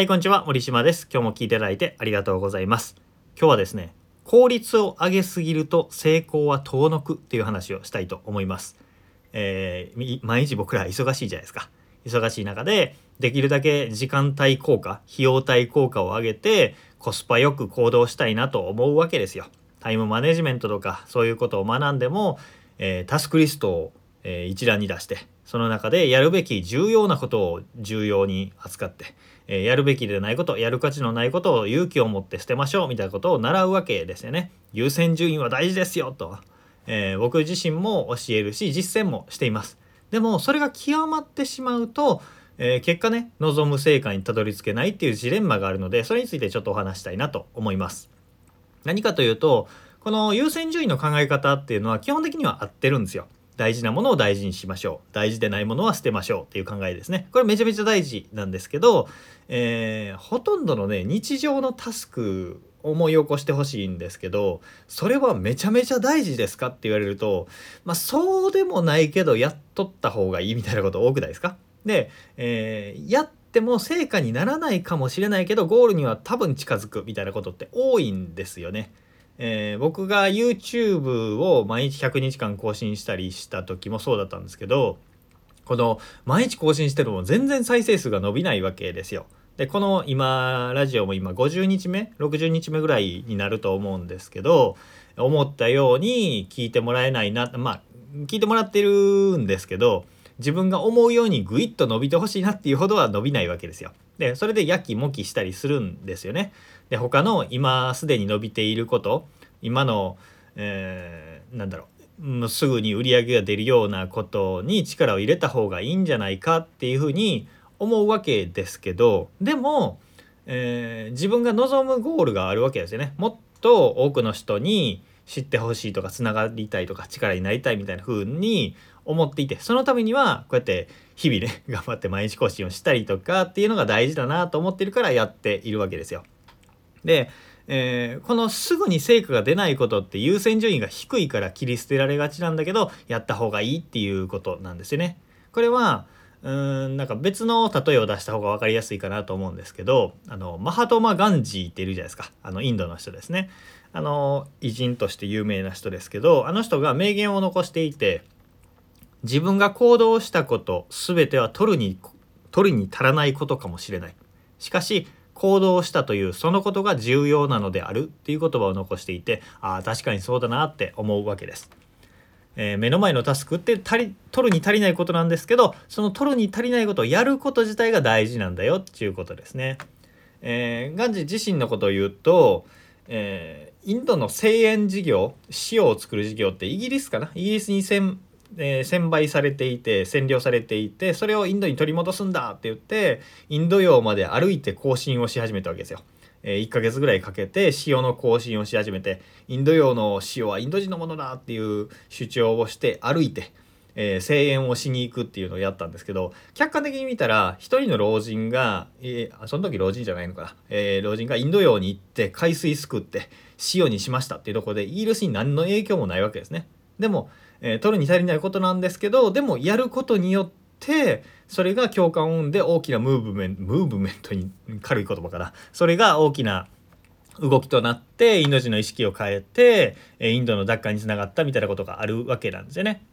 はい、こんにちは。森島です。今日も聞いていただいてありがとうございます。今日はですね、効率を上げすぎると成功は遠のくっていう話をしたいと思います。えー毎日僕ら忙しいじゃないですか。忙しい中で、できるだけ時間帯効果、費用対効果を上げて、コスパよく行動したいなと思うわけですよ。タイムマネジメントとか、そういうことを学んでも、えータスクリストを、えー一覧に出してその中でやるべき重要なことを重要に扱って、えーやるべきでないことやる価値のないことを勇気を持って捨てましょうみたいなことを習うわけですよね。優先順位は大事ですよと、えー僕自身も教えるし実践もしています。でもそれが極まってしまうと、えー結果ね望む成果にたどり着けないっていうジレンマがあるのでそれについてちょっとお話したいなと思います。何かというとこの優先順位の考え方っていうのは基本的には合ってるんですよ。大事なものを大事にしましょう。大事でないものは捨てましょう。っていう考えですね。これめちゃめちゃ大事なんですけど、えーほとんどのね日常のタスク思い起こしてほしいんですけどそれはめちゃめちゃ大事ですかって言われるとまあそうでもないけどやっとった方がいいみたいなこと多くないですか？で、えーやっても成果にならないかもしれないけどゴールには多分近づくみたいなことって多いんですよね。えー僕が YouTube を毎日100日間更新したりした時もそうだったんですけどこの毎日更新してるも全然再生数が伸びないわけですよ。でこの今ラジオも今50日目60日目ぐらいになると思うんですけど思ったように聞いてもらえないなまあ聞いてもらってるんですけど自分が思うようにグイッと伸びてほしいなっていうほどは伸びないわけですよ。でそれでやきもきしたりするんですよね。で他の今すでに伸びていること今の、えーなんだろうもうすぐに売り上げが出るようなことに力を入れた方がいいんじゃないかっていうふうに思うわけですけどでも、えー自分が望むゴールがあるわけですよね。もっと多くの人に知ってほしいとかつながりたいとか力になりたいみたいな風に思っていてそのためにはこうやって日々ね 頑張って毎日更新をしたりとかっていうのが大事だなと思ってるからやっているわけですよ。で、えーこのすぐに成果が出ないことって優先順位が低いから切り捨てられがちなんだけどやった方がいいっていうことなんですよね。これはうーんなんか別の例えを出した方が分かりやすいかなと思うんですけどあのマハトマ・ガンジーっているじゃないですかあのインドの人ですねあの偉人として有名な人ですけどあの人が名言を残していて自分が行動したこと全ては取るに取るに足らないことかもしれないしかし行動したというそのことが重要なのであるっていう言葉を残していてああ確かにそうだなって思うわけです。えー目の前のタスクって足り取るに足りないことなんですけどその取るに足りないことをやること自体が大事なんだよっていうことですね。えーガンジー自身のことを言うと、えーインドの製塩事業塩を作る事業ってイギリスかな？イギリスに,、えー専売されていて占領されていてそれをインドに取り戻すんだって言ってインド洋まで歩いて行進をし始めたわけですよ。えー1ヶ月ぐらいかけて塩の行進をし始めてインド洋の塩はインド人のものだっていう主張をして歩いて、えー声援をしに行くっていうのをやったんですけど客観的に見たら一人の老人が、えーその時老人じゃないのかな、え老人がインド洋に行って海水すくって塩にしましたっていうとこでイギリスに何の影響もないわけですね。でも、えー取るに足りないことなんですけどでもやることによってそれが共感を生んで大きなムーブメントムーブメントに軽い言葉かなそれが大きな動きとなってインド人の意識を変えてインドの奪還につながったみたいなことがあるわけなんですよね。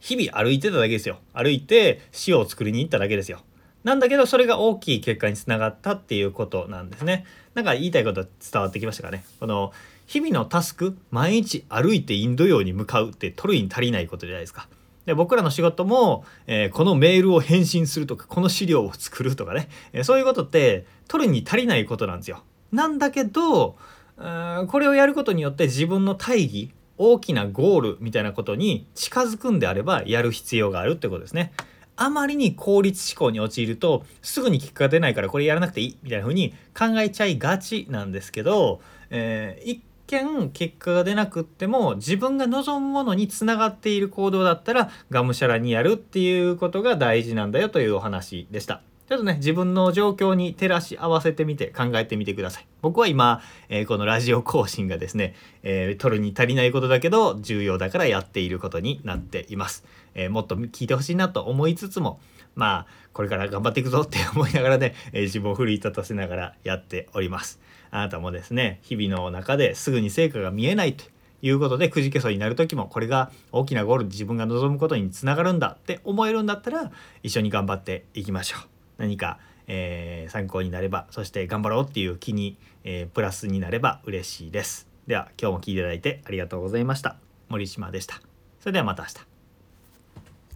日々歩いてただけですよ歩いて塩を作りに行っただけですよ。なんだけどそれが大きい結果につながったっていうことなんですね。なんか言いたいこと伝わってきましたかね？この日々のタスク毎日歩いてインド洋に向かうって取るに足りないことじゃないですか。で僕らの仕事も、えーこのメールを返信するとかこの資料を作るとかね、えーそういうことって取るに足りないことなんですよ。なんだけどこれをやることによって自分の大義大きなゴールみたいなことに近づくんであればやる必要があるってことですね。あまりに効率思考に陥るとすぐに結果が出ないからこれやらなくていいみたいな風に考えちゃいがちなんですけど、えー一見結果が出なくっても自分が望むものにつながっている行動だったらがむしゃらにやるっていうことが大事なんだよというお話でした。ちょっとね自分の状況に照らし合わせてみて考えてみてください。僕は今、えーこのラジオ更新がですね、えー取るに足りないことだけど重要だからやっていることになっています。えーもっと聞いてほしいなと思いつつもまあこれから頑張っていくぞって思いながらね、えー、自分を奮い立たせながらやっておりますあなたもですね日々の中ですぐに成果が見えないということでくじけそうになる時もこれが大きなゴールで自分が望むことにつながるんだって思えるんだったら一緒に頑張っていきましょう何か、えー、参考になればそして頑張ろうっていう気に、えー、プラスになれば嬉しいです。では今日も聴いていただいてありがとうございました。森島でした。それではまた明日。